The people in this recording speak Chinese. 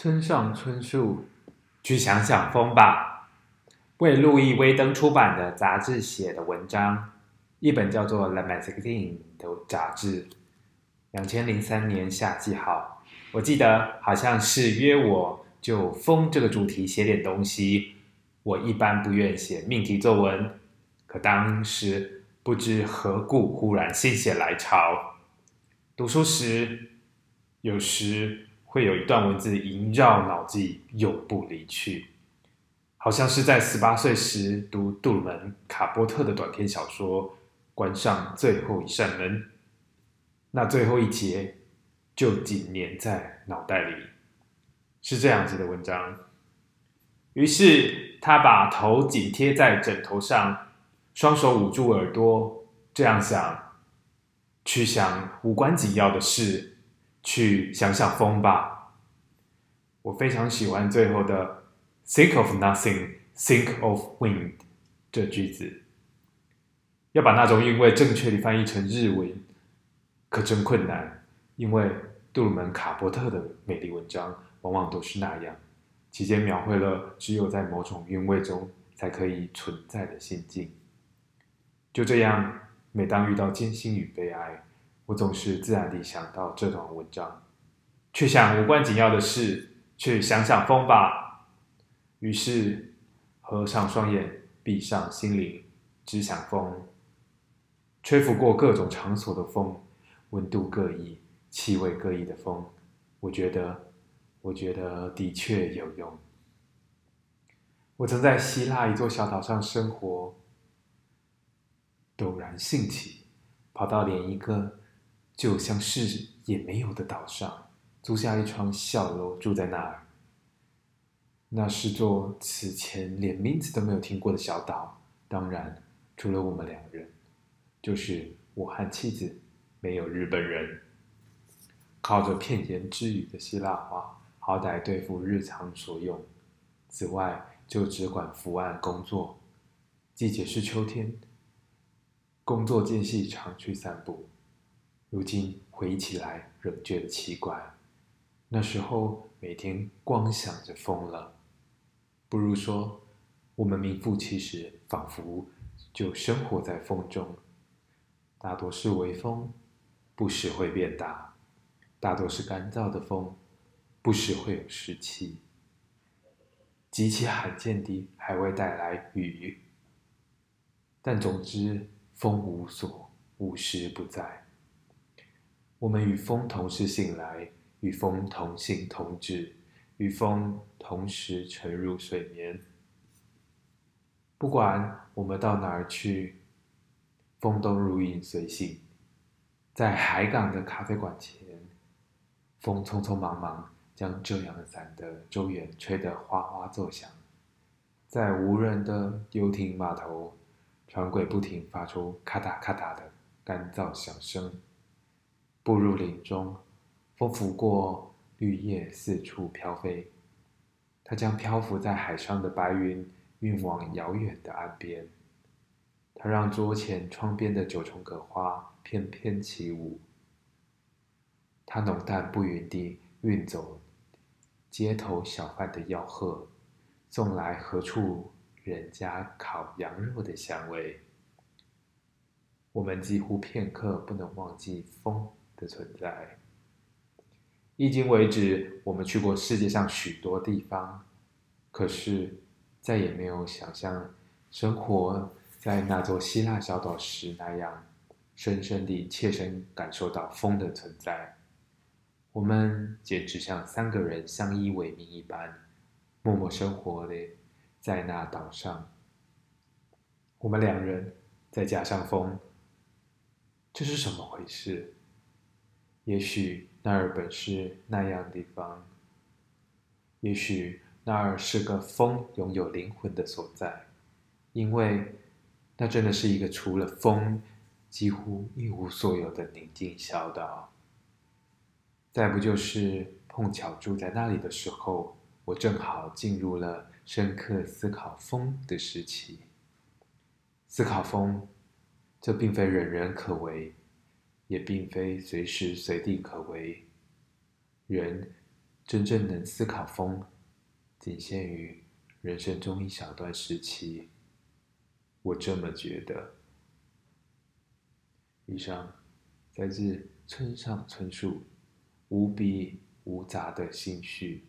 村上春树，去想想风吧。为路易威登出版的杂志写的文章，一本叫做《Le Magazine》的杂志，两千零三年夏季号。我记得好像是约我就风这个主题写点东西。我一般不愿写命题作文，可当时不知何故，忽然心血来潮。读书时，有时。会有一段文字萦绕脑际，永不离去，好像是在十八岁时读杜鲁门·卡波特的短篇小说，关上最后一扇门，那最后一节就紧粘在脑袋里，是这样子的文章。于是他把头紧贴在枕头上，双手捂住耳朵，这样想：去想无关紧要的事。去想想风吧。我非常喜欢最后的 “think of nothing, think of wind” 这句子。要把那种韵味正确地翻译成日文，可真困难。因为杜鲁门·卡波特的美丽文章往往都是那样，其间描绘了只有在某种韵味中才可以存在的心境。就这样，每当遇到艰辛与悲哀，我总是自然地想到这段文章，去想无关紧要的事，去想想风吧。于是，合上双眼，闭上心灵，只想风。吹拂过各种场所的风，温度各异、气味各异的风，我觉得，我觉得的确有用。我曾在希腊一座小岛上生活，陡然兴起，跑到连一个。就像是也没有的岛上，租下一幢小楼住在那儿。那是座此前连名字都没有听过的小岛，当然除了我们两人，就是我和妻子，没有日本人。靠着片言只语的希腊话，好歹对付日常所用。此外，就只管伏案工作。季节是秋天，工作间隙常去散步。如今回忆起来，仍觉得奇怪。那时候每天光想着风了，不如说，我们名副其实，仿佛就生活在风中。大多是微风，不时会变大；大多是干燥的风，不时会有湿气。极其罕见地还会带来雨。但总之，风无所，无时不在。我们与风同时醒来，与风同行同止，与风同时沉入睡眠。不管我们到哪儿去，风都如影随形。在海港的咖啡馆前，风匆匆忙忙将遮阳伞的舟舷吹得哗哗作响。在无人的游艇码头，船轨不停发出咔嗒咔嗒的干燥响声。步入林中，风拂过绿叶，四处飘飞。它将漂浮在海上的白云运往遥远的岸边。它让桌前窗边的九重葛花翩翩起舞。它浓淡不匀地运走街头小贩的吆喝，送来何处人家烤羊肉的香味。我们几乎片刻不能忘记风的存在。迄今为止，我们去过世界上许多地方，可是再也没有想象生活在那座希腊小岛时那样深深地、切身感受到风的存在。我们简直像三个人相依为命一般，默默生活的在那岛上。我们两人再加上风，这是什么回事？也许那儿本是那样的地方，也许那儿是个风拥有灵魂的所在，因为那真的是一个除了风几乎一无所有的宁静小岛。再不就是碰巧住在那里的时候，我正好进入了深刻思考风的时期。思考风，这并非人人可为。也并非随时随地可为，人真正能思考风，仅限于人生中一小段时期。我这么觉得。以上，来自村上春树，无比无杂的心绪。